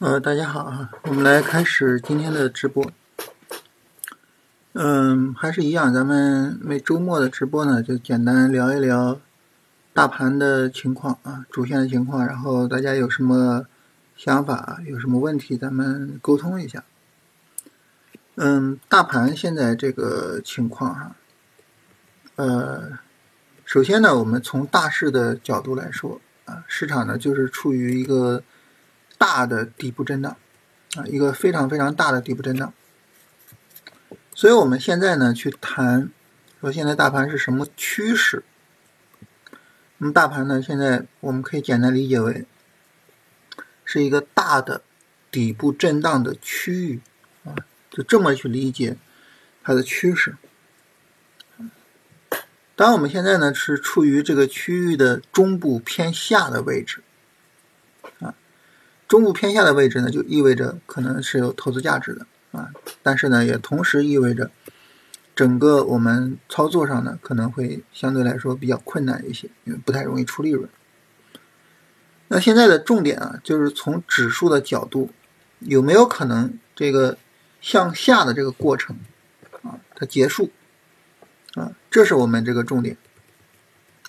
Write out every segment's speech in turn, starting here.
呃，大家好啊，我们来开始今天的直播。嗯，还是一样，咱们每周末的直播呢，就简单聊一聊大盘的情况啊，主线的情况，然后大家有什么想法，有什么问题，咱们沟通一下。嗯，大盘现在这个情况哈，呃，首先呢，我们从大势的角度来说啊，市场呢就是处于一个。大的底部震荡啊，一个非常非常大的底部震荡。所以我们现在呢去谈，说现在大盘是什么趋势？那么大盘呢，现在我们可以简单理解为是一个大的底部震荡的区域啊，就这么去理解它的趋势。当然，我们现在呢是处于这个区域的中部偏下的位置啊。中部偏下的位置呢，就意味着可能是有投资价值的啊，但是呢，也同时意味着整个我们操作上呢，可能会相对来说比较困难一些，因为不太容易出利润。那现在的重点啊，就是从指数的角度，有没有可能这个向下的这个过程啊，它结束啊，这是我们这个重点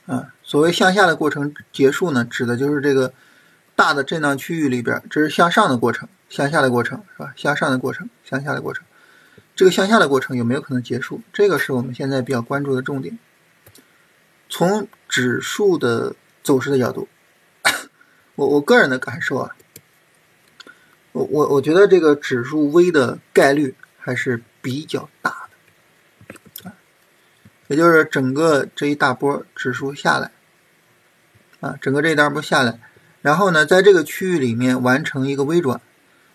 啊。所谓向下的过程结束呢，指的就是这个。大的震荡区域里边，这是向上的过程，向下的过程是吧？向上的过程，向下的过程，这个向下的过程有没有可能结束？这个是我们现在比较关注的重点。从指数的走势的角度，我我个人的感受啊，我我我觉得这个指数微的概率还是比较大的，也就是整个这一大波指数下来，啊，整个这一大波下来。然后呢，在这个区域里面完成一个微转，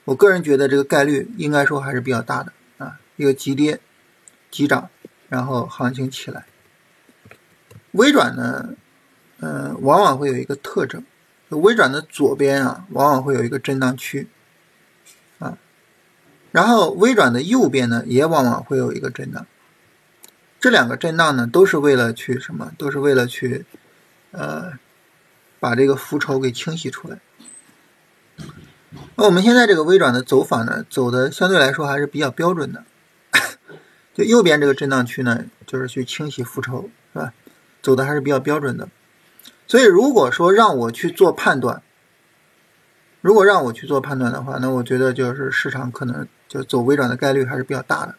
我个人觉得这个概率应该说还是比较大的啊，一个急跌、急涨，然后行情起来。微转呢，嗯，往往会有一个特征，微转的左边啊，往往会有一个震荡区啊，然后微转的右边呢，也往往会有一个震荡。这两个震荡呢，都是为了去什么？都是为了去，呃。把这个浮筹给清洗出来。那我们现在这个微转的走法呢，走的相对来说还是比较标准的。就右边这个震荡区呢，就是去清洗浮筹，是吧？走的还是比较标准的。所以如果说让我去做判断，如果让我去做判断的话，那我觉得就是市场可能就走微转的概率还是比较大的。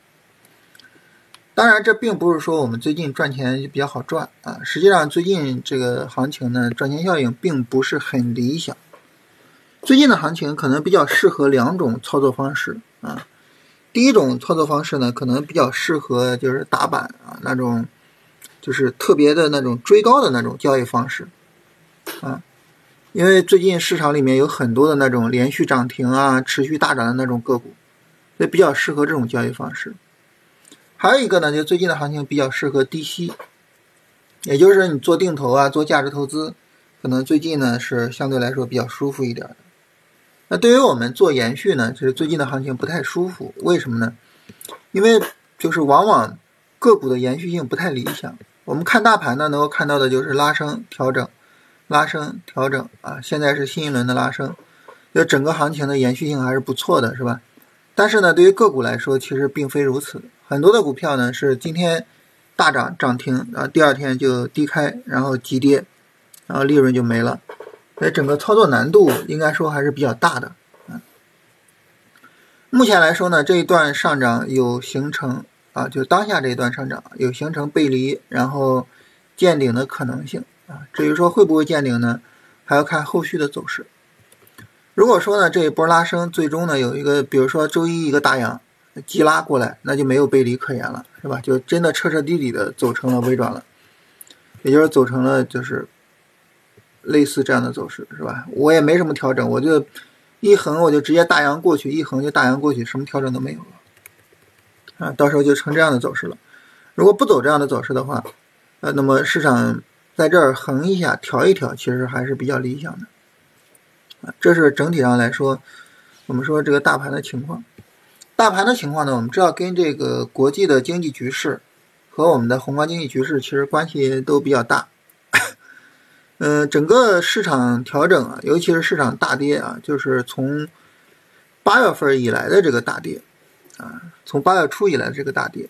当然，这并不是说我们最近赚钱就比较好赚啊。实际上，最近这个行情呢，赚钱效应并不是很理想。最近的行情可能比较适合两种操作方式啊。第一种操作方式呢，可能比较适合就是打板啊那种，就是特别的那种追高的那种交易方式啊。因为最近市场里面有很多的那种连续涨停啊、持续大涨的那种个股，所以比较适合这种交易方式。还有一个呢，就最近的行情比较适合低吸，也就是你做定投啊，做价值投资，可能最近呢是相对来说比较舒服一点的。那对于我们做延续呢，就是最近的行情不太舒服，为什么呢？因为就是往往个股的延续性不太理想。我们看大盘呢，能够看到的就是拉升、调整、拉升、调整啊，现在是新一轮的拉升，就整个行情的延续性还是不错的，是吧？但是呢，对于个股来说，其实并非如此。很多的股票呢是今天大涨涨停，然后第二天就低开，然后急跌，然后利润就没了。所以整个操作难度应该说还是比较大的。目前来说呢，这一段上涨有形成啊，就当下这一段上涨有形成背离，然后见顶的可能性啊。至于说会不会见顶呢，还要看后续的走势。如果说呢这一波拉升最终呢有一个，比如说周一一个大阳。急拉过来，那就没有背离可言了，是吧？就真的彻彻底底的走成了微转了，也就是走成了就是类似这样的走势，是吧？我也没什么调整，我就一横我就直接大阳过去，一横就大阳过去，什么调整都没有了，啊，到时候就成这样的走势了。如果不走这样的走势的话，呃，那么市场在这儿横一下调一调，其实还是比较理想的，啊，这是整体上来说，我们说这个大盘的情况。大盘的情况呢，我们知道跟这个国际的经济局势和我们的宏观经济局势其实关系都比较大。嗯，整个市场调整啊，尤其是市场大跌啊，就是从八月份以来的这个大跌，啊，从八月初以来的这个大跌，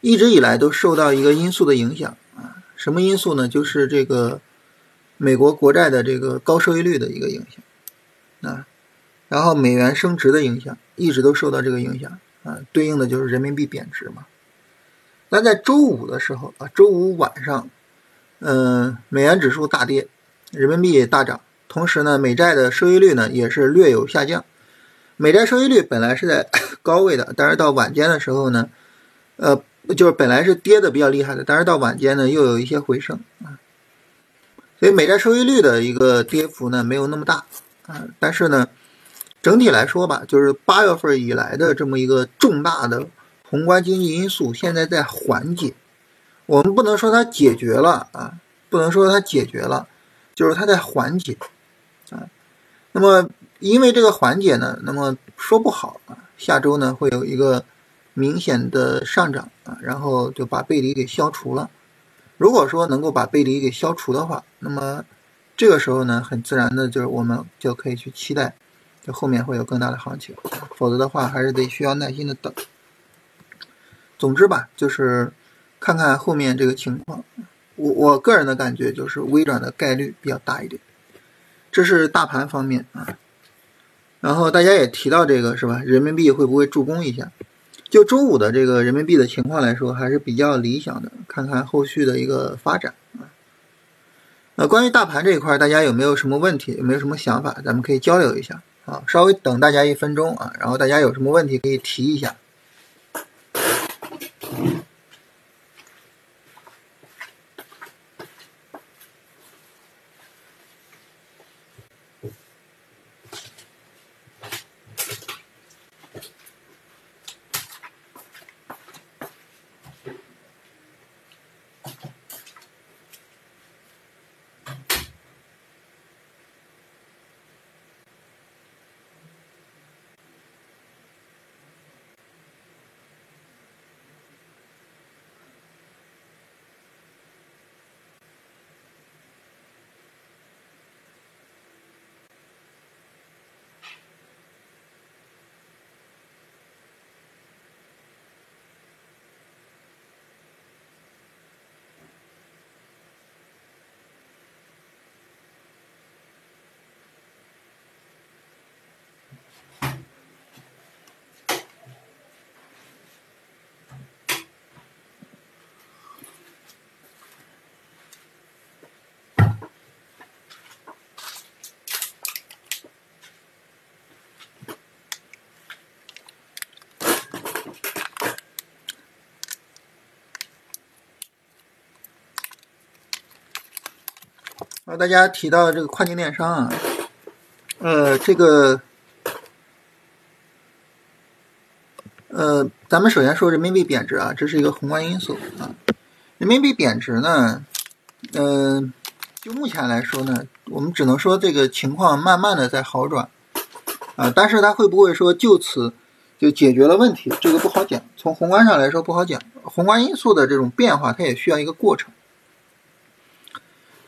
一直以来都受到一个因素的影响啊，什么因素呢？就是这个美国国债的这个高收益率的一个影响啊，然后美元升值的影响，一直都受到这个影响啊，对应的就是人民币贬值嘛。那在周五的时候啊，周五晚上，嗯，美元指数大跌，人民币大涨，同时呢，美债的收益率呢也是略有下降。美债收益率本来是在 高位的，但是到晚间的时候呢，呃，就是本来是跌的比较厉害的，但是到晚间呢又有一些回升啊。所以美债收益率的一个跌幅呢没有那么大啊，但是呢，整体来说吧，就是八月份以来的这么一个重大的。宏观经济因素现在在缓解，我们不能说它解决了啊，不能说它解决了，就是它在缓解啊。那么因为这个缓解呢，那么说不好啊，下周呢会有一个明显的上涨啊，然后就把背离给消除了。如果说能够把背离给消除的话，那么这个时候呢，很自然的就是我们就可以去期待，后面会有更大的行情。否则的话，还是得需要耐心的等。总之吧，就是看看后面这个情况。我我个人的感觉就是微转的概率比较大一点。这是大盘方面啊。然后大家也提到这个是吧？人民币会不会助攻一下？就周五的这个人民币的情况来说，还是比较理想的。看看后续的一个发展啊。那，关于大盘这一块，大家有没有什么问题？有没有什么想法？咱们可以交流一下啊。稍微等大家一分钟啊，然后大家有什么问题可以提一下。啊，大家提到这个跨境电商啊，呃，这个，呃，咱们首先说人民币贬值啊，这是一个宏观因素啊。人民币贬值呢，嗯，就目前来说呢，我们只能说这个情况慢慢的在好转啊，但是它会不会说就此就解决了问题，这个不好讲。从宏观上来说不好讲，宏观因素的这种变化，它也需要一个过程。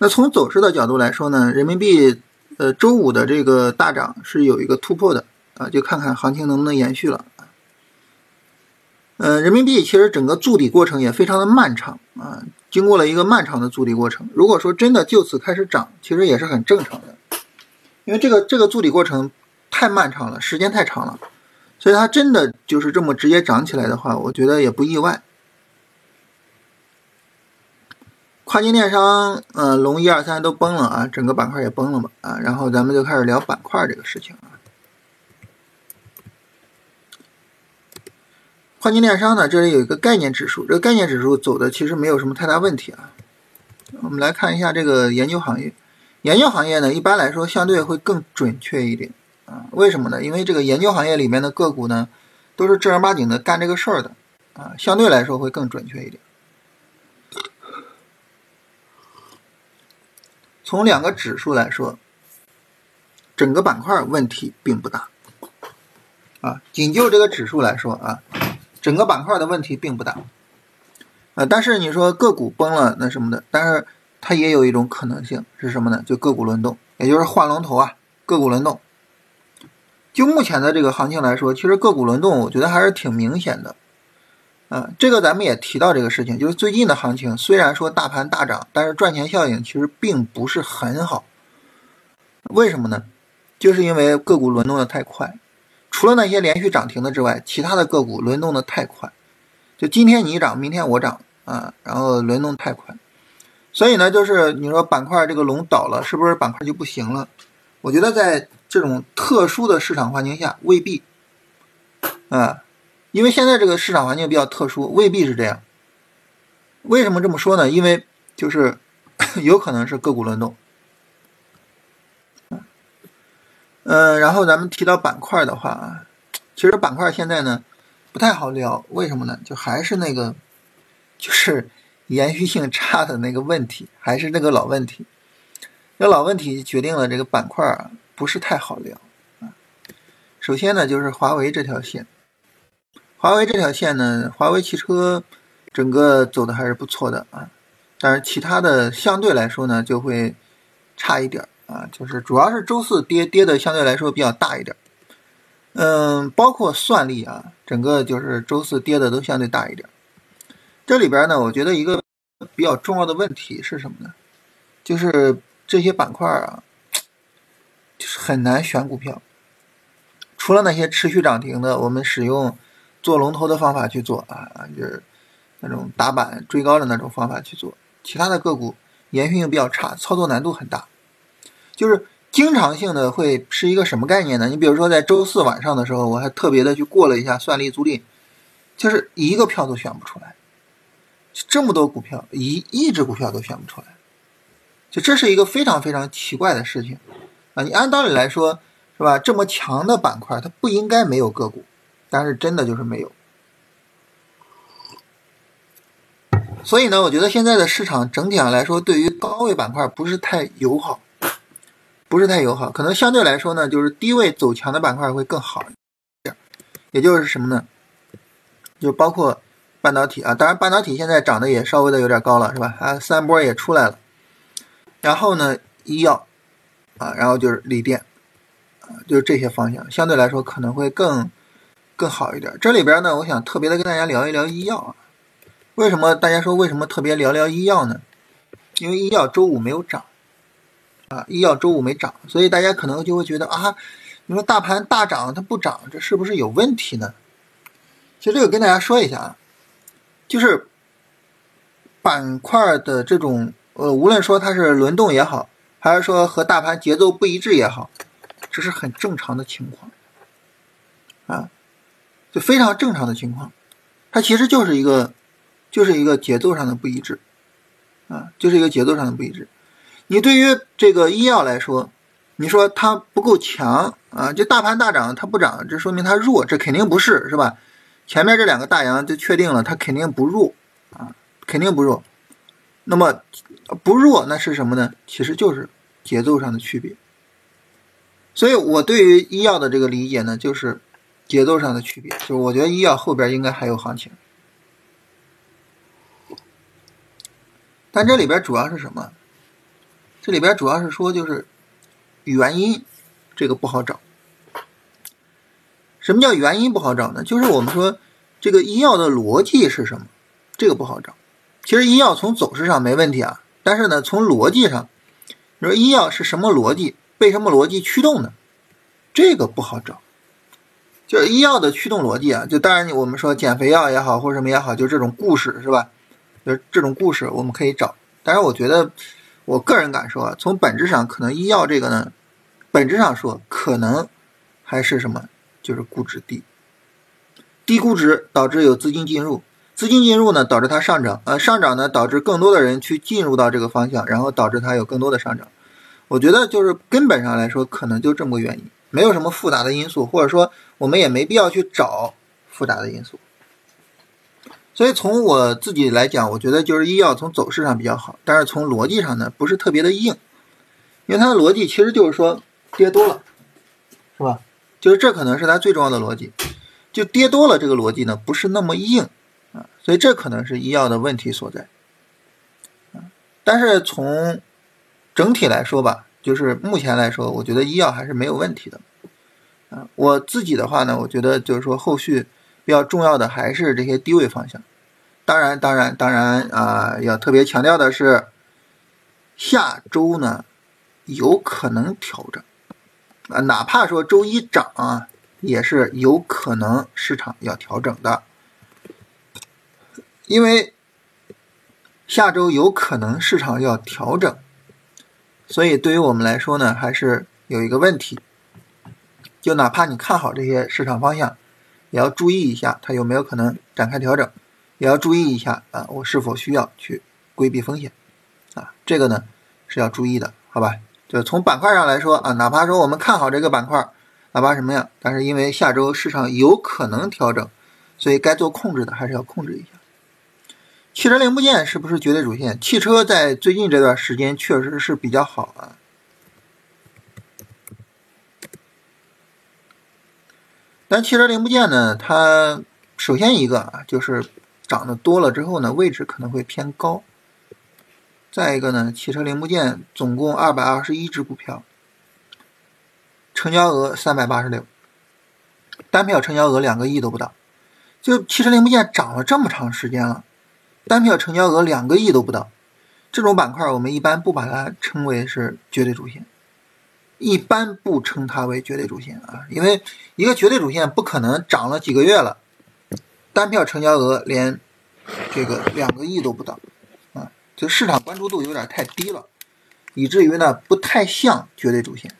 那从走势的角度来说呢，人民币呃周五的这个大涨是有一个突破的啊，就看看行情能不能延续了。呃，人民币其实整个筑底过程也非常的漫长啊，经过了一个漫长的筑底过程。如果说真的就此开始涨，其实也是很正常的，因为这个这个筑底过程太漫长了，时间太长了，所以它真的就是这么直接涨起来的话，我觉得也不意外。跨境电商，呃，龙一二三都崩了啊，整个板块也崩了嘛啊，然后咱们就开始聊板块这个事情啊。跨境电商呢，这里有一个概念指数，这个概念指数走的其实没有什么太大问题啊。我们来看一下这个研究行业，研究行业呢，一般来说相对会更准确一点啊。为什么呢？因为这个研究行业里面的个股呢，都是正儿八经的干这个事儿的啊，相对来说会更准确一点。从两个指数来说，整个板块问题并不大，啊，仅就这个指数来说啊，整个板块的问题并不大，啊，但是你说个股崩了那什么的，但是它也有一种可能性是什么呢？就个股轮动，也就是换龙头啊，个股轮动。就目前的这个行情来说，其实个股轮动，我觉得还是挺明显的。啊，这个咱们也提到这个事情，就是最近的行情虽然说大盘大涨，但是赚钱效应其实并不是很好。为什么呢？就是因为个股轮动的太快，除了那些连续涨停的之外，其他的个股轮动的太快，就今天你涨，明天我涨啊，然后轮动太快。所以呢，就是你说板块这个龙倒了，是不是板块就不行了？我觉得在这种特殊的市场环境下，未必啊。因为现在这个市场环境比较特殊，未必是这样。为什么这么说呢？因为就是 有可能是个股轮动。嗯，然后咱们提到板块的话，其实板块现在呢不太好聊，为什么呢？就还是那个，就是延续性差的那个问题，还是那个老问题。这老问题决定了这个板块不是太好聊。首先呢，就是华为这条线。华为这条线呢，华为汽车整个走的还是不错的啊，但是其他的相对来说呢就会差一点啊，就是主要是周四跌跌的相对来说比较大一点，嗯，包括算力啊，整个就是周四跌的都相对大一点。这里边呢，我觉得一个比较重要的问题是什么呢？就是这些板块啊，就是很难选股票，除了那些持续涨停的，我们使用。做龙头的方法去做啊，就是那种打板追高的那种方法去做。其他的个股延续性比较差，操作难度很大。就是经常性的会是一个什么概念呢？你比如说在周四晚上的时候，我还特别的去过了一下算力租赁，就是一个票都选不出来，这么多股票一一只股票都选不出来，就这是一个非常非常奇怪的事情啊！你按道理来说是吧？这么强的板块，它不应该没有个股。但是真的就是没有，所以呢，我觉得现在的市场整体上来说，对于高位板块不是太友好，不是太友好。可能相对来说呢，就是低位走强的板块会更好一点。也就是什么呢？就包括半导体啊，当然半导体现在涨得也稍微的有点高了，是吧？啊，三波也出来了。然后呢，医药啊，然后就是锂电啊，就是这些方向，相对来说可能会更。更好一点。这里边呢，我想特别的跟大家聊一聊医药啊。为什么大家说为什么特别聊聊医药呢？因为医药周五没有涨啊，医药周五没涨，所以大家可能就会觉得啊，你说大盘大涨它不涨，这是不是有问题呢？其实这个跟大家说一下啊，就是板块的这种呃，无论说它是轮动也好，还是说和大盘节奏不一致也好，这是很正常的情况啊。就非常正常的情况，它其实就是一个，就是一个节奏上的不一致，啊，就是一个节奏上的不一致。你对于这个医药来说，你说它不够强啊，就大盘大涨它不涨，这说明它弱，这肯定不是，是吧？前面这两个大阳就确定了，它肯定不弱啊，肯定不弱。那么不弱那是什么呢？其实就是节奏上的区别。所以我对于医药的这个理解呢，就是。节奏上的区别，就是我觉得医药后边应该还有行情，但这里边主要是什么？这里边主要是说就是原因，这个不好找。什么叫原因不好找呢？就是我们说这个医药的逻辑是什么？这个不好找。其实医药从走势上没问题啊，但是呢，从逻辑上，你说医药是什么逻辑？被什么逻辑驱动的？这个不好找。就是医药的驱动逻辑啊，就当然我们说减肥药也好，或者什么也好，就这种故事是吧？就是这种故事我们可以找。但是我觉得，我个人感受啊，从本质上可能医药这个呢，本质上说可能还是什么，就是估值低，低估值导致有资金进入，资金进入呢导致它上涨，呃上涨呢导致更多的人去进入到这个方向，然后导致它有更多的上涨。我觉得就是根本上来说，可能就这么个原因。没有什么复杂的因素，或者说我们也没必要去找复杂的因素。所以从我自己来讲，我觉得就是医药从走势上比较好，但是从逻辑上呢不是特别的硬，因为它的逻辑其实就是说跌多了，是吧？就是这可能是它最重要的逻辑，就跌多了这个逻辑呢不是那么硬啊，所以这可能是医药的问题所在。但是从整体来说吧。就是目前来说，我觉得医药还是没有问题的，啊，我自己的话呢，我觉得就是说后续比较重要的还是这些低位方向。当然，当然，当然啊，要特别强调的是，下周呢有可能调整。啊，哪怕说周一涨啊，也是有可能市场要调整的，因为下周有可能市场要调整，所以对于我们来说呢，还是有一个问题。就哪怕你看好这些市场方向，也要注意一下它有没有可能展开调整，也要注意一下啊，我是否需要去规避风险啊？这个呢是要注意的，好吧？就从板块上来说啊，哪怕说我们看好这个板块，哪怕什么样，但是因为下周市场有可能调整，所以该做控制的还是要控制一下。汽车零部件是不是绝对主线？汽车在最近这段时间确实是比较好啊。但汽车零部件呢，它首先一个啊，就是涨得多了之后呢，位置可能会偏高。再一个呢，汽车零部件总共二百二十一只股票，成交额三百八十六，单票成交额两个亿都不到。就汽车零部件涨了这么长时间了，单票成交额两个亿都不到，这种板块我们一般不把它称为是绝对主线。一般不称它为绝对主线啊，因为一个绝对主线不可能涨了几个月了，单票成交额连这个两个亿都不到啊，就市场关注度有点太低了，以至于呢不太像绝对主线。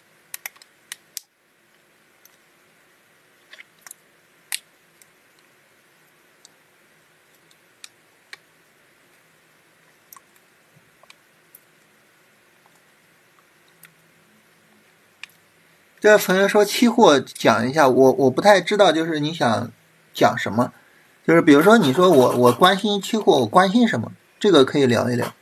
这位朋友说期货讲一下，我我不太知道，就是你想讲什么？就是比如说你说我我关心期货，我关心什么？这个可以聊一聊。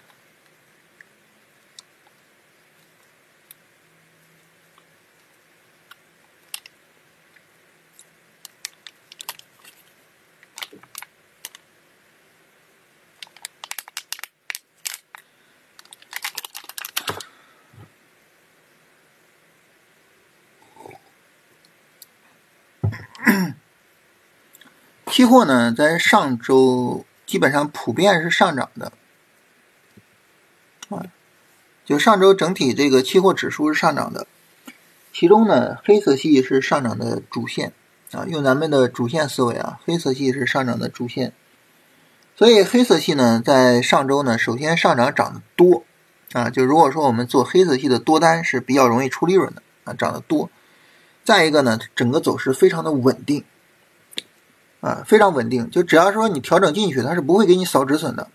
期货呢，在上周基本上普遍是上涨的，啊，就上周整体这个期货指数是上涨的，其中呢，黑色系是上涨的主线啊，用咱们的主线思维啊，黑色系是上涨的主线，所以黑色系呢，在上周呢，首先上涨涨得多啊，就如果说我们做黑色系的多单是比较容易出利润的啊，涨得多，再一个呢，整个走势非常的稳定。啊，非常稳定，就只要说你调整进去，它是不会给你扫止损的。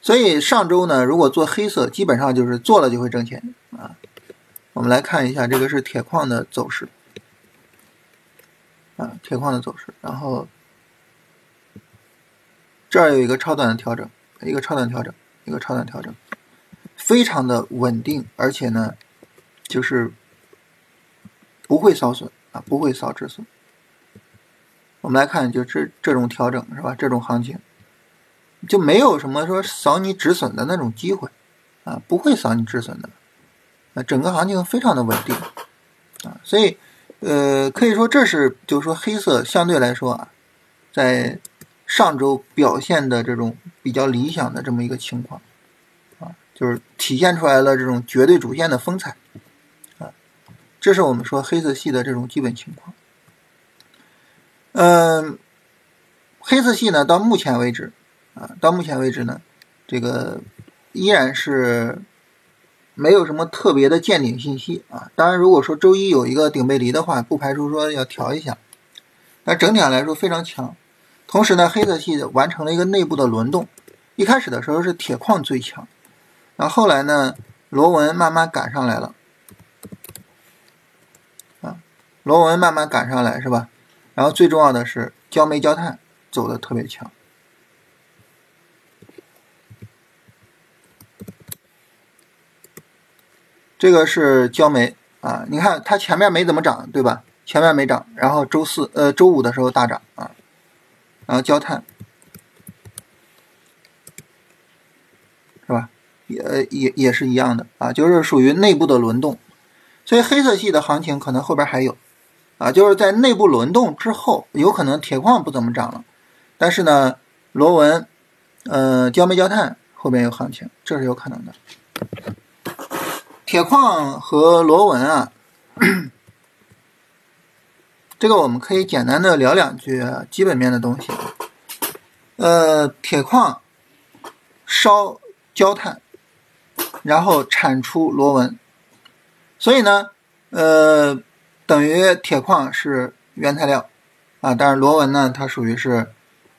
所以上周呢，如果做黑色，基本上就是做了就会挣钱啊。我们来看一下，这个是铁矿的走势啊，铁矿的走势。然后这儿有一个超短的调整，一个超短调整，一个超短调整，非常的稳定，而且呢，就是不会扫损啊，不会扫止损。我们来看，就这这种调整是吧？这种行情就没有什么说扫你止损的那种机会啊，不会扫你止损的。啊，整个行情非常的稳定啊，所以呃，可以说这是就是说黑色相对来说啊，在上周表现的这种比较理想的这么一个情况啊，就是体现出来了这种绝对主线的风采啊，这是我们说黑色系的这种基本情况。嗯，黑色系呢，到目前为止，啊，到目前为止呢，这个依然是没有什么特别的见顶信息啊。当然，如果说周一有一个顶背离的话，不排除说要调一下。但整体上来说非常强。同时呢，黑色系完成了一个内部的轮动。一开始的时候是铁矿最强，然后后来呢，螺纹慢慢赶上来了，啊，螺纹慢慢赶上来是吧？然后最重要的是焦煤焦炭走的特别强，这个是焦煤啊，你看它前面没怎么涨，对吧？前面没涨，然后周四呃周五的时候大涨啊，然后焦炭是吧？也也也是一样的啊，就是属于内部的轮动，所以黑色系的行情可能后边还有。啊，就是在内部轮动之后，有可能铁矿不怎么涨了，但是呢，螺纹、呃焦煤焦炭后边有行情，这是有可能的。铁矿和螺纹啊，这个我们可以简单的聊两句基本面的东西。呃，铁矿烧焦炭，然后产出螺纹，所以呢，呃。等于铁矿是原材料啊，但是螺纹呢，它属于是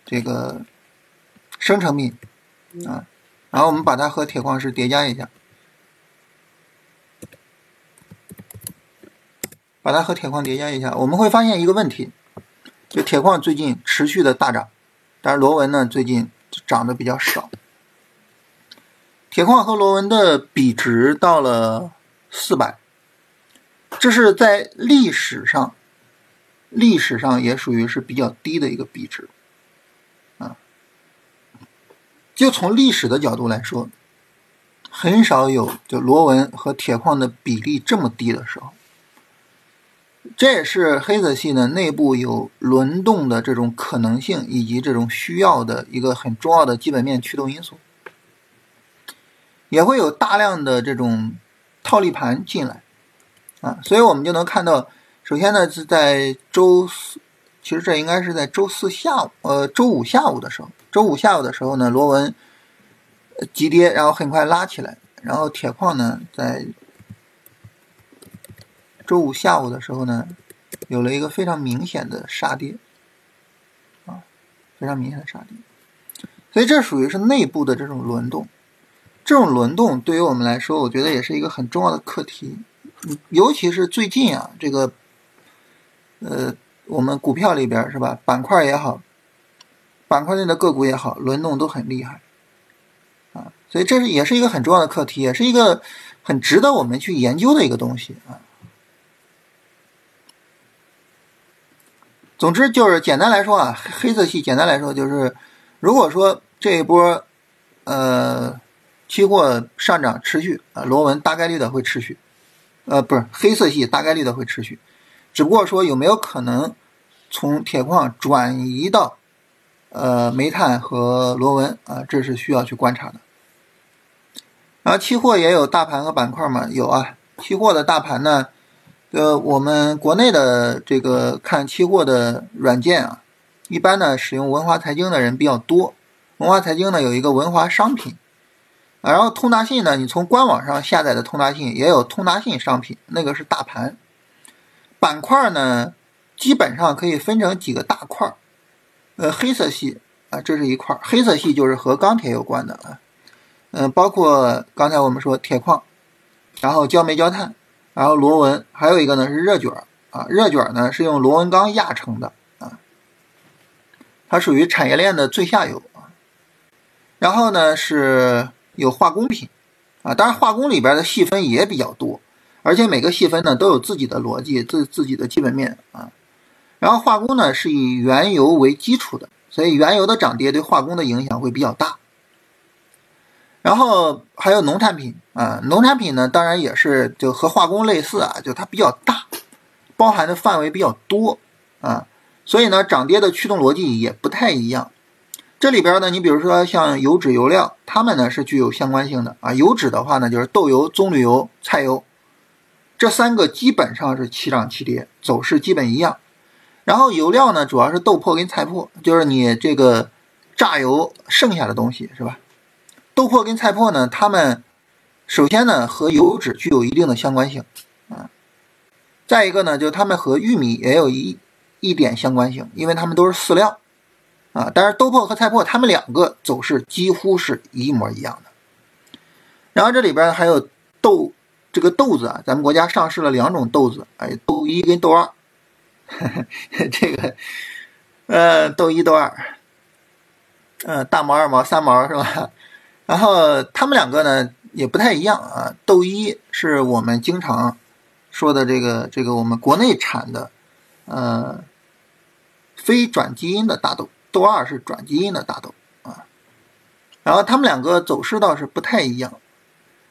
这个生成品啊。然后我们把它和铁矿石叠加一下，把它和铁矿叠加一下，我们会发现一个问题，就铁矿最近持续的大涨，但是螺纹呢最近涨的比较少。铁矿和螺纹的比值到了四百。这是在历史上，历史上也属于是比较低的一个比值，啊，就从历史的角度来说，很少有就螺纹和铁矿的比例这么低的时候。这也是黑色系呢内部有轮动的这种可能性以及这种需要的一个很重要的基本面驱动因素，也会有大量的这种套利盘进来。啊，所以我们就能看到，首先呢是在周四，其实这应该是在周四下午，呃，周五下午的时候，周五下午的时候呢，螺纹急跌，然后很快拉起来，然后铁矿呢在周五下午的时候呢，有了一个非常明显的杀跌，啊，非常明显的杀跌，所以这属于是内部的这种轮动，这种轮动对于我们来说，我觉得也是一个很重要的课题。尤其是最近啊，这个，呃，我们股票里边是吧，板块也好，板块内的个股也好，轮动都很厉害，啊，所以这是也是一个很重要的课题，也是一个很值得我们去研究的一个东西啊。总之就是简单来说啊，黑色系简单来说就是，如果说这一波，呃，期货上涨持续啊，螺纹大概率的会持续。呃，不是黑色系大概率的会持续，只不过说有没有可能从铁矿转移到呃煤炭和螺纹啊，这是需要去观察的。然后期货也有大盘和板块嘛？有啊，期货的大盘呢，呃，我们国内的这个看期货的软件啊，一般呢使用文华财经的人比较多。文华财经呢有一个文华商品。然后通达信呢，你从官网上下载的通达信也有通达信商品，那个是大盘板块呢，基本上可以分成几个大块呃，黑色系啊，这是一块黑色系就是和钢铁有关的啊，嗯，包括刚才我们说铁矿，然后焦煤焦炭，然后螺纹，还有一个呢是热卷啊，热卷呢是用螺纹钢压成的啊，它属于产业链的最下游啊，然后呢是。有化工品，啊，当然化工里边的细分也比较多，而且每个细分呢都有自己的逻辑、自自己的基本面啊。然后化工呢是以原油为基础的，所以原油的涨跌对化工的影响会比较大。然后还有农产品啊，农产品呢当然也是就和化工类似啊，就它比较大，包含的范围比较多啊，所以呢涨跌的驱动逻辑也不太一样。这里边呢，你比如说像油脂、油料，它们呢是具有相关性的啊。油脂的话呢，就是豆油、棕榈油、菜油，这三个基本上是齐涨齐跌，走势基本一样。然后油料呢，主要是豆粕跟菜粕，就是你这个榨油剩下的东西是吧？豆粕跟菜粕呢，它们首先呢和油脂具有一定的相关性啊。再一个呢，就它们和玉米也有一一点相关性，因为它们都是饲料。啊，但是豆粕和菜粕，它们两个走势几乎是一模一样的。然后这里边还有豆，这个豆子啊，咱们国家上市了两种豆子，哎，豆一跟豆二，这个，呃，豆一豆二，呃，大毛、二毛、三毛是吧？然后它们两个呢也不太一样啊。豆一是我们经常说的这个这个我们国内产的，呃，非转基因的大豆。豆二是转基因的大豆啊，然后它们两个走势倒是不太一样，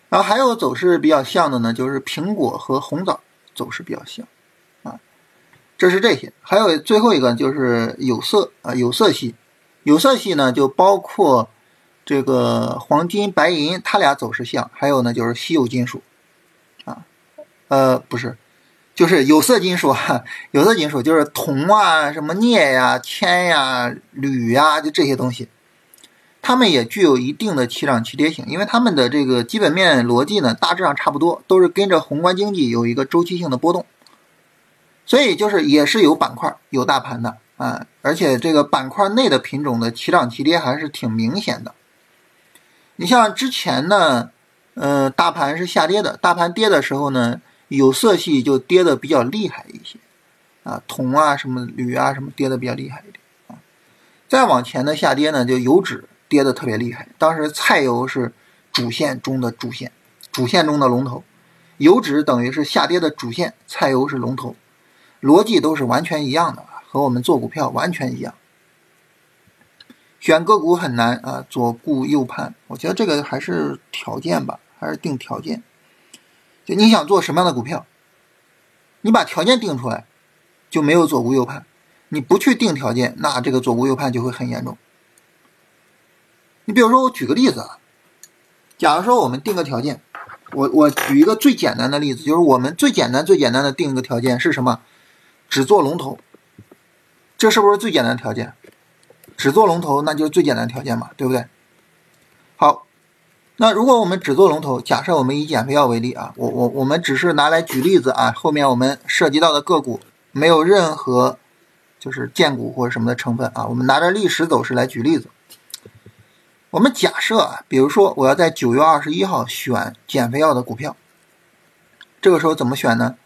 然后还有走势比较像的呢，就是苹果和红枣走势比较像啊，这是这些，还有最后一个就是有色啊，有色系，有色系呢就包括这个黄金、白银，它俩走势像，还有呢就是稀有金属啊，呃不是，就是有色金属啊，有色金属就是铜啊、什么镍呀、铅呀、铝呀，就这些东西，它们也具有一定的起涨起跌性，因为它们的这个基本面逻辑呢大致上差不多，都是跟着宏观经济有一个周期性的波动。所以就是也是有板块有大盘的啊，而且这个板块内的品种的起涨起跌还是挺明显的。你像之前呢，呃，大盘是下跌的，大盘跌的时候呢，有色系就跌的比较厉害一些啊，铜啊什么铝啊什么跌的比较厉害一点啊。再往前的下跌呢，就油脂跌的特别厉害，当时菜油是主线中的主线，主线中的龙头，油脂等于是下跌的主线，菜油是龙头。逻辑都是完全一样的，和我们做股票完全一样。选个股很难啊，左顾右盼，我觉得这个还是条件吧，还是定条件。就你想做什么样的股票，你把条件定出来，就没有左顾右盼。你不去定条件，那这个左顾右盼就会很严重。你比如说，我举个例子啊，假如说我们定个条件，我我举一个最简单的例子，就是我们最简单最简单的定一个条件是什么？只做龙头，这是不是最简单的条件？只做龙头，那就是最简单条件嘛，对不对？那如果我们只做龙头，假设我们以减肥药为例啊，我我我们只是拿来举例子啊，后面我们涉及到的个股没有任何就是荐股或者什么的成分啊，我们拿着历史走势来举例子。我们假设啊，比如说我要在九月二十一号选减肥药的股票，这个时候怎么选呢？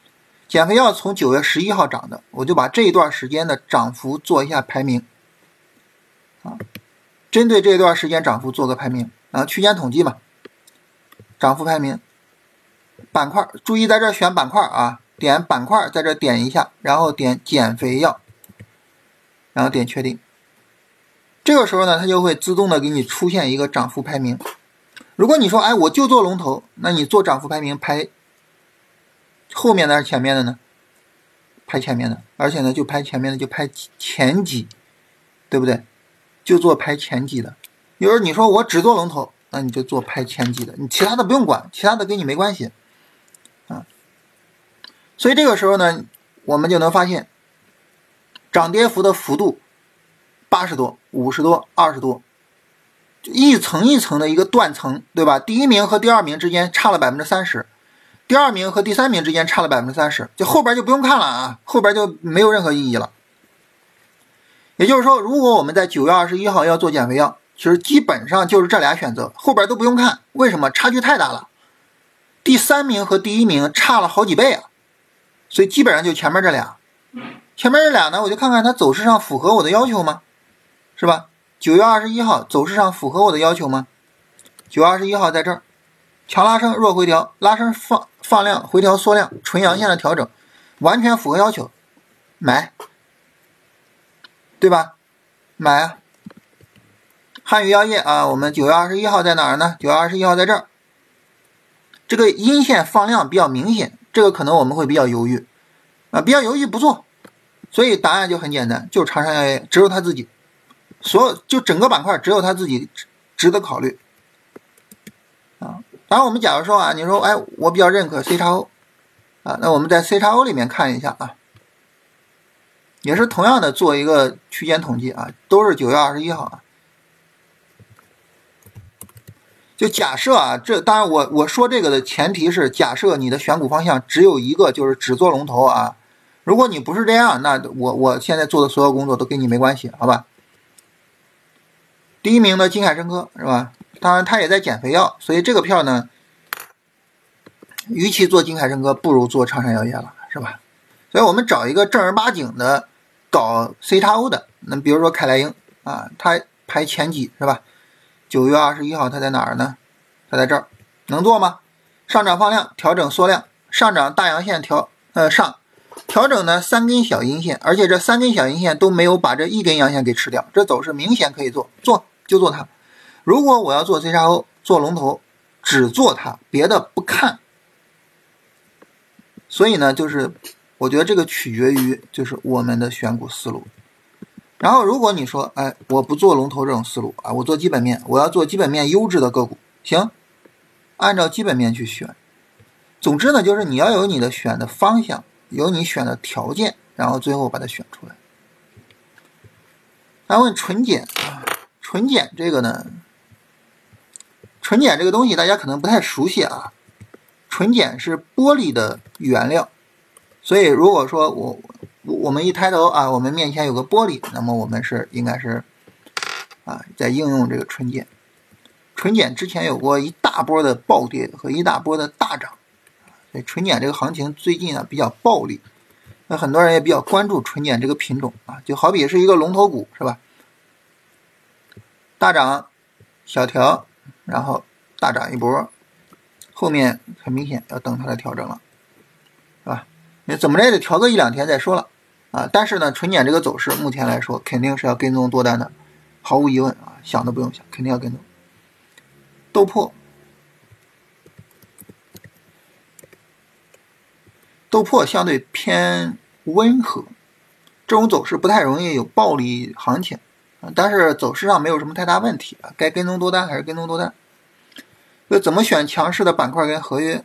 减肥药从九月十一号涨的，我就把这一段时间的涨幅做一下排名，啊，针对这一段时间涨幅做个排名，啊，区间统计嘛，涨幅排名，板块，注意在这选板块啊，点板块在这点一下，然后点减肥药，然后点确定，这个时候呢，它就会自动的给你出现一个涨幅排名。如果你说，哎，我就做龙头，那你做涨幅排名排。后面的还是前面的呢？拍前面的，而且呢，就拍前面的，就拍前几，对不对？就做拍前几的。比如你说我只做龙头，那你就做拍前几的，你其他的不用管，其他的跟你没关系啊。所以这个时候呢，我们就能发现涨跌幅的幅度八十多、五十多、二十多，一层一层的一个断层，对吧？第一名和第二名之间差了百分之三十。第二名和第三名之间差了百分之三十，就后边就不用看了啊，后边就没有任何意义了。也就是说，如果我们在九月二十一号要做减肥药，其实基本上就是这俩选择，后边都不用看。为什么？差距太大了，第三名和第一名差了好几倍啊，所以基本上就前面这俩。前面这俩呢，我就看看它走势上符合我的要求吗？是吧？九月二十一号走势上符合我的要求吗？九月二十一号在这儿。强拉升，弱回调，拉升放放量，回调缩量，纯阳线的调整，完全符合要求，买，对吧？买啊！汉语药业啊，我们九月二十一号在哪儿呢？九月二十一号在这儿，这个阴线放量比较明显，这个可能我们会比较犹豫啊，比较犹豫不做，所以答案就很简单，就长山药业，只有他自己，所有就整个板块只有他自己值得考虑啊。然后我们假如说啊，你说哎，我比较认可 C 叉 O 啊，那我们在 C 叉 O 里面看一下啊，也是同样的做一个区间统计啊，都是九月二十一号啊。就假设啊，这当然我我说这个的前提是假设你的选股方向只有一个，就是只做龙头啊。如果你不是这样，那我我现在做的所有工作都跟你没关系，好吧？第一名的金海生科是吧？当然，他也在减肥药，所以这个票呢，与其做金海生科，不如做长山药业了，是吧？所以我们找一个正儿八经的搞 C 叉 O 的，那比如说凯莱英啊，它排前几是吧？九月二十一号它在哪儿呢？它在这儿，能做吗？上涨放量，调整缩量，上涨大阳线调呃上，调整呢三根小阴线，而且这三根小阴线都没有把这一根阳线给吃掉，这走势明显可以做，做就做它。如果我要做 C 叉 O 做龙头，只做它，别的不看。所以呢，就是我觉得这个取决于就是我们的选股思路。然后如果你说，哎，我不做龙头这种思路啊，我做基本面，我要做基本面优质的个股，行，按照基本面去选。总之呢，就是你要有你的选的方向，有你选的条件，然后最后把它选出来。他问纯碱啊，纯碱这个呢，纯碱这个东西大家可能不太熟悉啊。纯碱是玻璃的原料，所以如果说我我们一抬头啊，我们面前有个玻璃，那么我们是应该是啊在应用这个纯碱。纯碱之前有过一大波的暴跌和一大波的大涨。所以纯碱这个行情最近啊比较暴利，那很多人也比较关注纯碱这个品种啊，就好比是一个龙头股是吧？大涨小调，然后大涨一波，后面很明显要等它的调整了，是吧？你怎么着也得调个一两天再说了啊！但是呢，纯碱这个走势目前来说肯定是要跟踪多单的，毫无疑问啊，想都不用想，肯定要跟踪。豆粕。豆粕相对偏温和，这种走势不太容易有暴利行情啊，但是走势上没有什么太大问题啊，该跟踪多单还是跟踪多单。那怎么选强势的板块跟合约？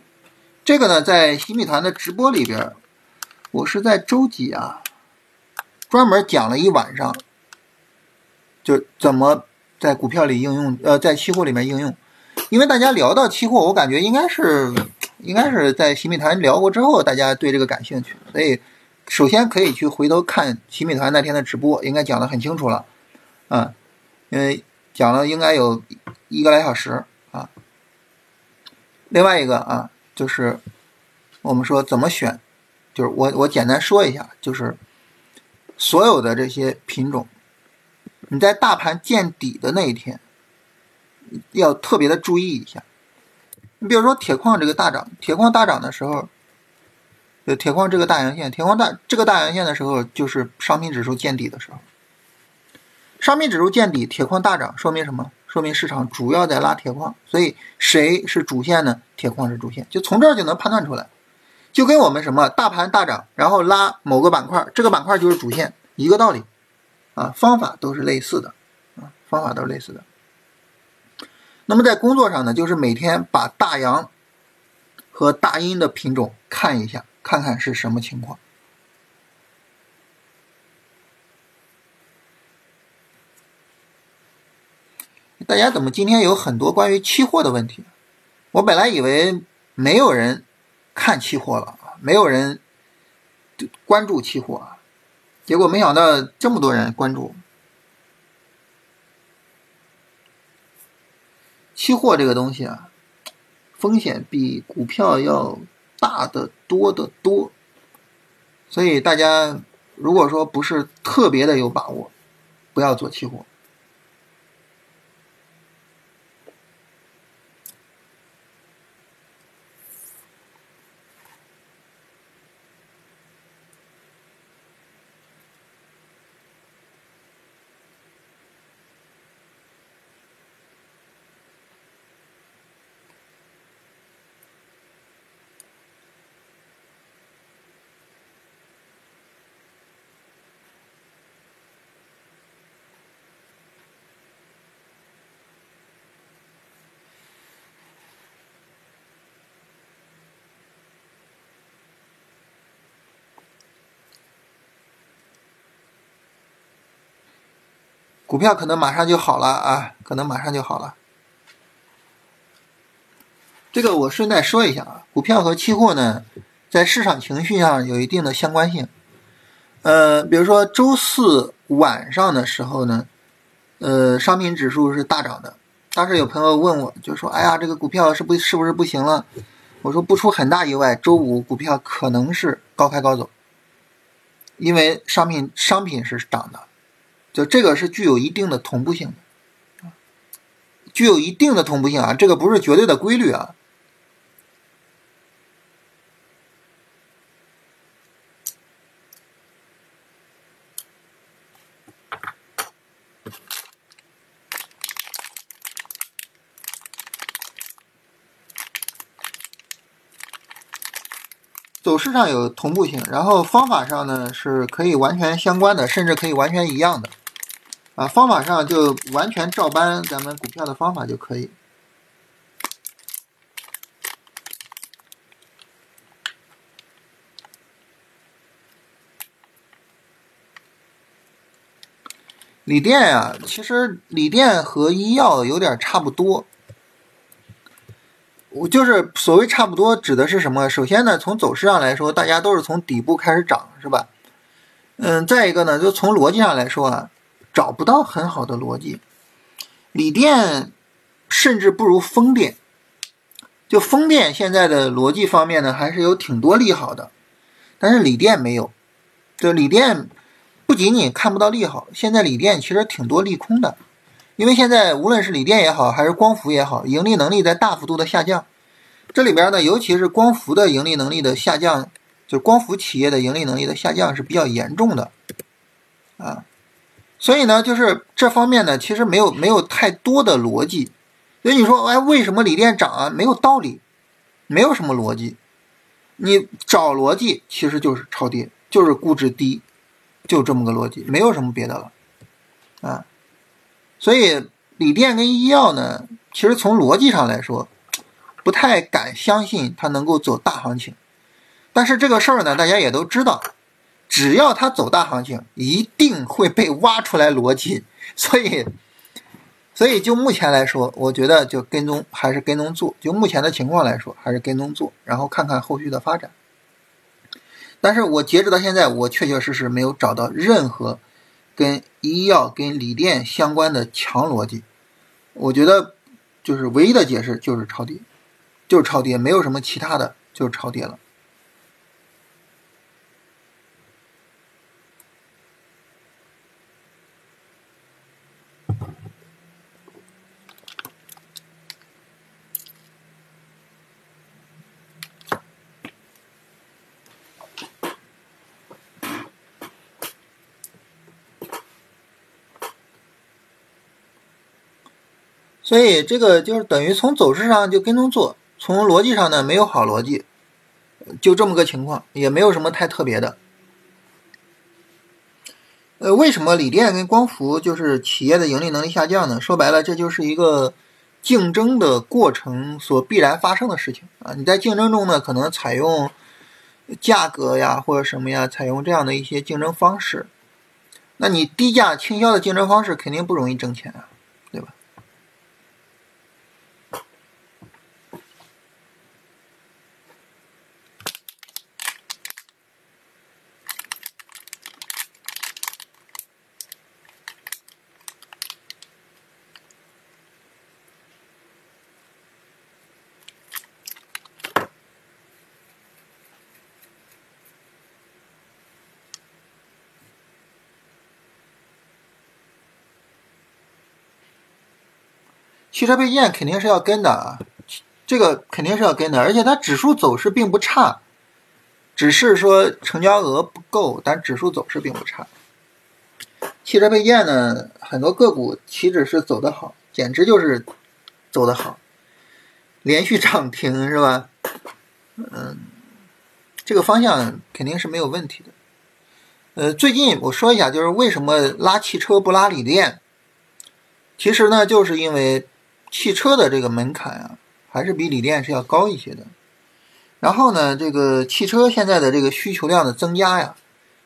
这个呢，在新米团的直播里边，我是在周几啊，专门讲了一晚上，就怎么在股票里应用，呃，在期货里面应用。因为大家聊到期货，我感觉应该是。应该是在新米团聊过之后，大家对这个感兴趣，所以首先可以去回头看新米团那天的直播，应该讲的很清楚了，啊，因为讲了应该有一个来小时啊。另外一个啊，就是我们说怎么选，就是我我简单说一下，就是所有的这些品种，你在大盘见底的那一天，要特别的注意一下。你比如说铁矿这个大涨，铁矿大涨的时候，就铁矿这个大阳线，铁矿大这个大阳线的时候，就是商品指数见底的时候。商品指数见底，铁矿大涨，说明什么？说明市场主要在拉铁矿，所以谁是主线呢？铁矿是主线，就从这儿就能判断出来。就跟我们什么大盘大涨，然后拉某个板块，这个板块就是主线，一个道理啊，方法都是类似的啊，方法都是类似的。那么在工作上呢，就是每天把大阳和大阴的品种看一下，看看是什么情况。大家怎么今天有很多关于期货的问题？我本来以为没有人看期货了，没有人关注期货，结果没想到这么多人关注。期货这个东西啊，风险比股票要大得多得多，所以大家如果说不是特别的有把握，不要做期货。股票可能马上就好了啊，可能马上就好了。这个我顺带说一下啊，股票和期货呢，在市场情绪上有一定的相关性。呃，比如说周四晚上的时候呢，呃，商品指数是大涨的。当时有朋友问我，就说：“哎呀，这个股票是不是不是不行了？”我说：“不出很大意外，周五股票可能是高开高走，因为商品商品是涨的。”就这个是具有一定的同步性的，具有一定的同步性啊，这个不是绝对的规律啊。走势上有同步性，然后方法上呢是可以完全相关的，甚至可以完全一样的。啊，方法上就完全照搬咱们股票的方法就可以。锂电呀，其实锂电和医药有点差不多。我就是所谓差不多，指的是什么？首先呢，从走势上来说，大家都是从底部开始涨，是吧？嗯，再一个呢，就从逻辑上来说啊，找不到很好的逻辑。锂电甚至不如风电，就风电现在的逻辑方面呢，还是有挺多利好的，但是锂电没有，就锂电。不仅仅看不到利好，现在锂电其实挺多利空的，因为现在无论是锂电也好，还是光伏也好，盈利能力在大幅度的下降。这里边呢，尤其是光伏的盈利能力的下降，就光伏企业的盈利能力的下降是比较严重的啊。所以呢，就是这方面呢，其实没有没有太多的逻辑。所以你说，哎，为什么锂电涨啊？没有道理，没有什么逻辑。你找逻辑，其实就是超跌，就是估值低。就这么个逻辑，没有什么别的了，啊，所以锂电跟医药呢，其实从逻辑上来说，不太敢相信它能够走大行情。但是这个事儿呢，大家也都知道，只要它走大行情，一定会被挖出来逻辑。所以，所以就目前来说，我觉得就跟踪还是跟踪做。就目前的情况来说，还是跟踪做，然后看看后续的发展。但是我截止到现在，我确确实实没有找到任何跟医药、跟锂电相关的强逻辑。我觉得就是唯一的解释就是超跌，就是超跌，没有什么其他的，就是超跌了。所以这个就是等于从走势上就跟踪做，从逻辑上呢没有好逻辑，就这么个情况，也没有什么太特别的。呃，为什么锂电跟光伏就是企业的盈利能力下降呢？说白了，这就是一个竞争的过程所必然发生的事情啊！你在竞争中呢，可能采用价格呀或者什么呀，采用这样的一些竞争方式，那你低价倾销的竞争方式肯定不容易挣钱啊。汽车配件肯定是要跟的啊，这个肯定是要跟的，而且它指数走势并不差，只是说成交额不够，但指数走势并不差。汽车配件呢，很多个股岂止是走得好，简直就是走得好，连续涨停是吧？嗯，这个方向肯定是没有问题的。呃，最近我说一下，就是为什么拉汽车不拉锂电？其实呢，就是因为。汽车的这个门槛啊，还是比锂电是要高一些的。然后呢，这个汽车现在的这个需求量的增加呀，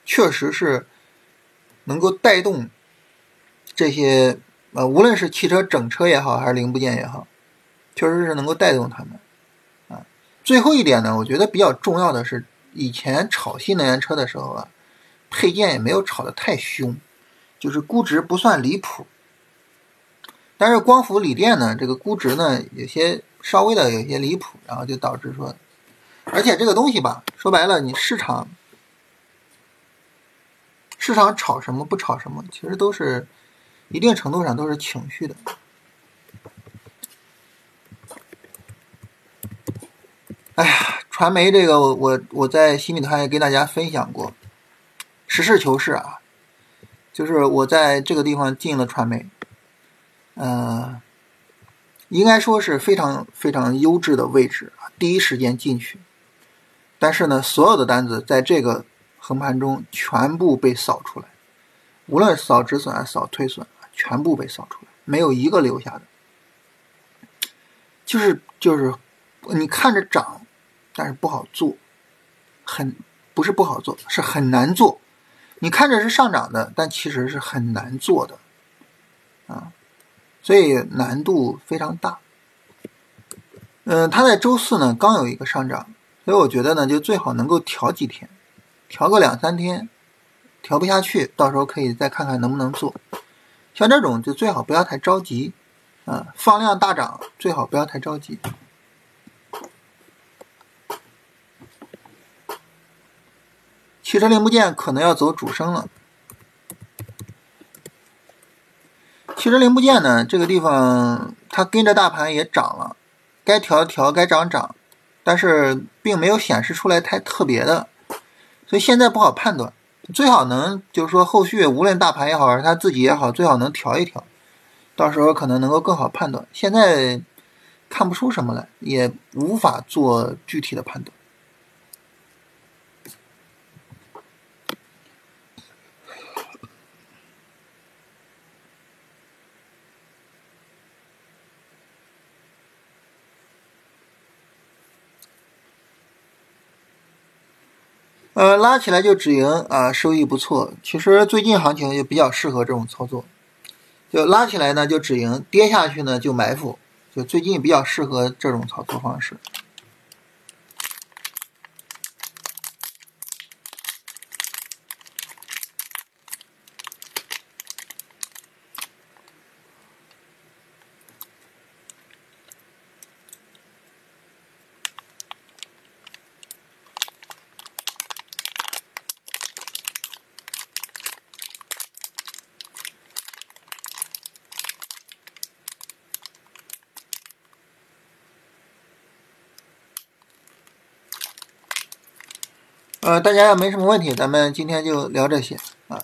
确实是能够带动这些呃，无论是汽车整车也好，还是零部件也好，确实是能够带动他们啊。最后一点呢，我觉得比较重要的是，以前炒新能源车的时候啊，配件也没有炒得太凶，就是估值不算离谱。但是光伏锂电呢，这个估值呢有些稍微的有些离谱，然后就导致说，而且这个东西吧，说白了，你市场市场炒什么不炒什么，其实都是一定程度上都是情绪的。哎呀，传媒这个我我我在新米团也跟大家分享过，实事求是啊，就是我在这个地方进了传媒。呃，应该说是非常非常优质的位置啊，第一时间进去，但是呢，所有的单子在这个横盘中全部被扫出来，无论扫止损还是扫退损啊，全部被扫出来，没有一个留下的。就是就是，你看着涨，但是不好做，很不是不好做，是很难做。你看着是上涨的，但其实是很难做的，啊，所以难度非常大。嗯，它在周四呢刚有一个上涨，所以我觉得呢就最好能够调几天，调个两三天，调不下去，到时候可以再看看能不能做。像这种就最好不要太着急。啊，放量大涨最好不要太着急。汽车零部件可能要走主升了。汽车零部件呢，这个地方它跟着大盘也涨了，该调调，该涨涨，但是并没有显示出来太特别的，所以现在不好判断。最好能就是说后续无论大盘也好，还是它自己也好，最好能调一调。到时候可能能够更好判断，现在看不出什么来，也无法做具体的判断。呃，拉起来就止盈啊，收益不错。其实最近行情就比较适合这种操作。就拉起来呢，就止盈；跌下去呢，就埋伏。就最近比较适合这种操作方式。呃，大家要没什么问题，咱们今天就聊这些啊。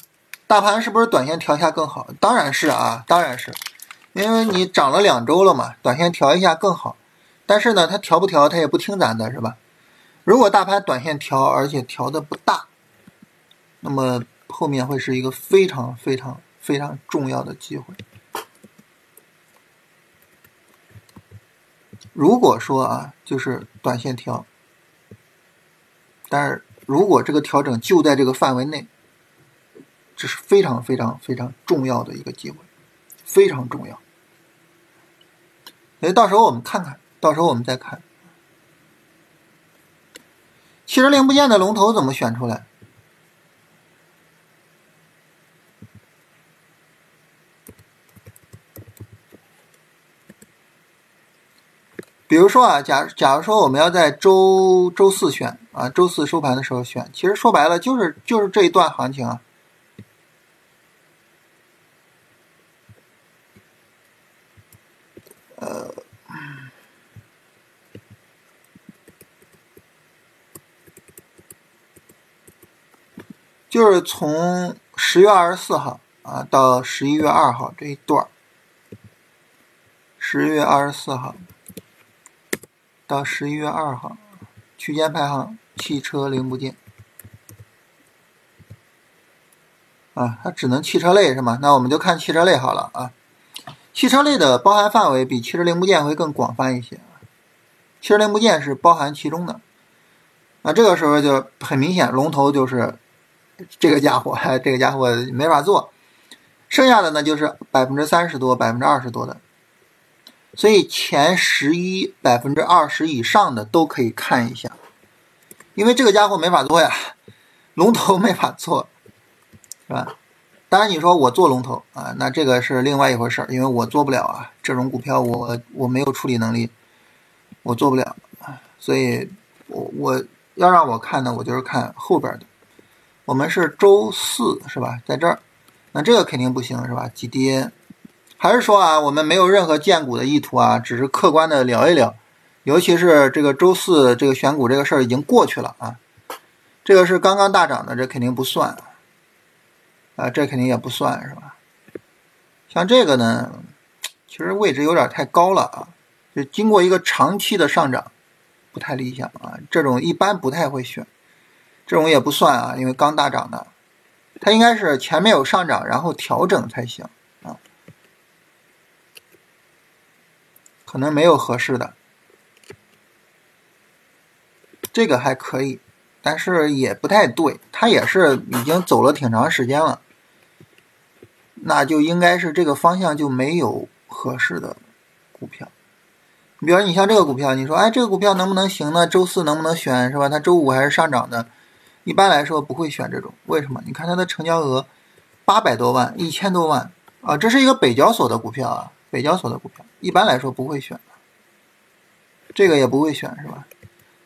大盘是不是短线调一下更好？当然是啊，当然是，因为你涨了两周了嘛，短线调一下更好。但是呢，它调不调，它也不听咱的，是吧？如果大盘短线调，而且调的不大，那么后面会是一个非常非常非常重要的机会。如果说啊，就是短线调，但是。如果这个调整就在这个范围内，这是非常非常非常重要的一个机会，非常重要。哎到时候我们看看，到时候我们再看。汽车零部件的龙头怎么选出来？比如说啊，假假如说我们要在周周四选啊，周四收盘的时候选，其实说白了就是就是这一段行情啊，呃，就是从十月二十四号啊到十一月二号这一段十月二十四号。到十一月二号，区间排行汽车零部件啊，它只能汽车类是吗？那我们就看汽车类好了啊。汽车类的包含范围比汽车零部件会更广泛一些，汽车零部件是包含其中的。那这个时候就很明显，龙头就是这个家伙，这个家伙没法做。剩下的呢就是百分之三十多、百分之二十多的。所以前十一百分之二十以上的都可以看一下，因为这个家伙没法做呀，龙头没法做，是吧？当然你说我做龙头啊，那这个是另外一回事儿，因为我做不了啊，这种股票我我没有处理能力，我做不了啊，所以我我要让我看呢，我就是看后边的。我们是周四是吧，在这儿，那这个肯定不行是吧？急跌。还是说啊，我们没有任何荐股的意图啊，只是客观的聊一聊。尤其是这个周四这个选股这个事儿已经过去了啊，这个是刚刚大涨的，这肯定不算啊，这肯定也不算是吧？像这个呢，其实位置有点太高了啊，就经过一个长期的上涨，不不太理想啊，这种一般不太会选，这种也不算啊，因为刚大涨的，它应该是前面有上涨，然后调整才行啊，可能没有合适的，这个还可以，但是也不太对，它也是已经走了挺长时间了，那就应该是这个方向就没有合适的股票。你比如你像这个股票，你说哎，这个股票能不能行呢？周四能不能选是吧？它周五还是上涨的，一般来说不会选这种。为什么？你看它的成交额八百多万、一千多万啊，这是一个北交所的股票啊，北交所的股票，一般来说不会选这个也不会选是吧？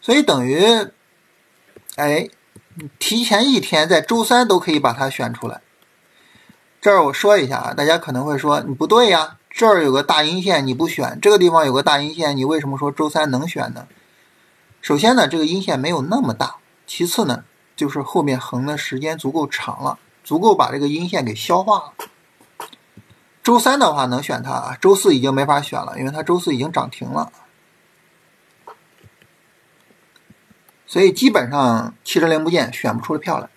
所以等于，哎，提前一天在周三都可以把它选出来。这儿我说一下啊，大家可能会说你不对呀。这儿有个大阴线，你不选；这个地方有个大阴线，你为什么说周三能选呢？首先呢，这个阴线没有那么大；其次呢，就是后面横的时间足够长了，足够把这个阴线给消化了。周三的话能选它啊，周四已经没法选了，因为它周四已经涨停了。所以基本上汽车零部件选不出票来。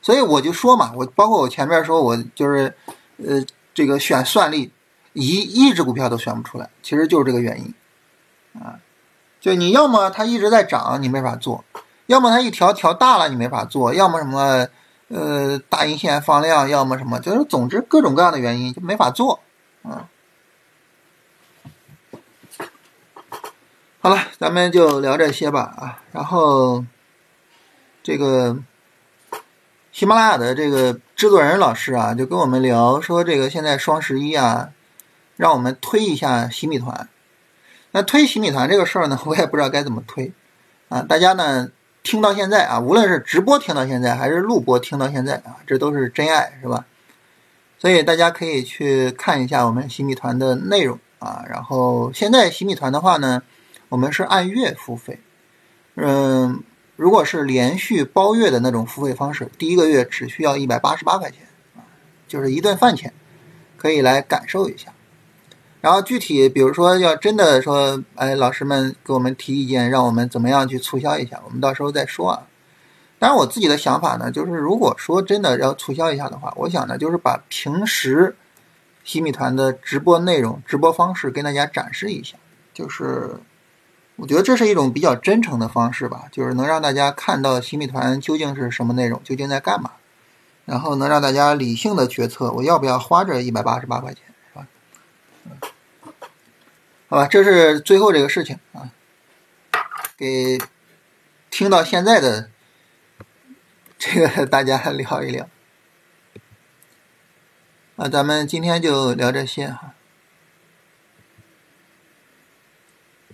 所以我就说嘛，我包括我前面说我就是呃这个选算力。一一只股票都选不出来，其实就是这个原因，啊，就你要么它一直在涨，你没法做；要么它一调调大了，你没法做；要么什么呃大阴线放量，要么什么，就是总之各种各样的原因就没法做，啊。好了，咱们就聊这些吧，啊，然后这个喜马拉雅的这个制作人老师啊，就跟我们聊说这个现在双十一啊。让我们推一下洗米团。那推洗米团这个事儿呢，我也不知道该怎么推啊。大家呢听到现在啊，无论是直播听到现在，还是录播听到现在啊，这都是真爱，是吧？所以大家可以去看一下我们洗米团的内容啊。然后现在洗米团的话呢，我们是按月付费。嗯，如果是连续包月的那种付费方式，第一个月只需要一百八十八块钱啊，就是一顿饭钱，可以来感受一下。然后具体，比如说要真的说，哎，老师们给我们提意见，让我们怎么样去促销一下，我们到时候再说啊。当然，我自己的想法呢，就是如果说真的要促销一下的话，我想呢，就是把平时洗米团的直播内容、直播方式跟大家展示一下，就是我觉得这是一种比较真诚的方式吧，就是能让大家看到洗米团究竟是什么内容，究竟在干嘛，然后能让大家理性的决策，我要不要花这一百八十八块钱，是吧？嗯好吧，这是最后这个事情啊，给听到现在的 这个大家聊一聊。那，咱们今天就聊这些哈。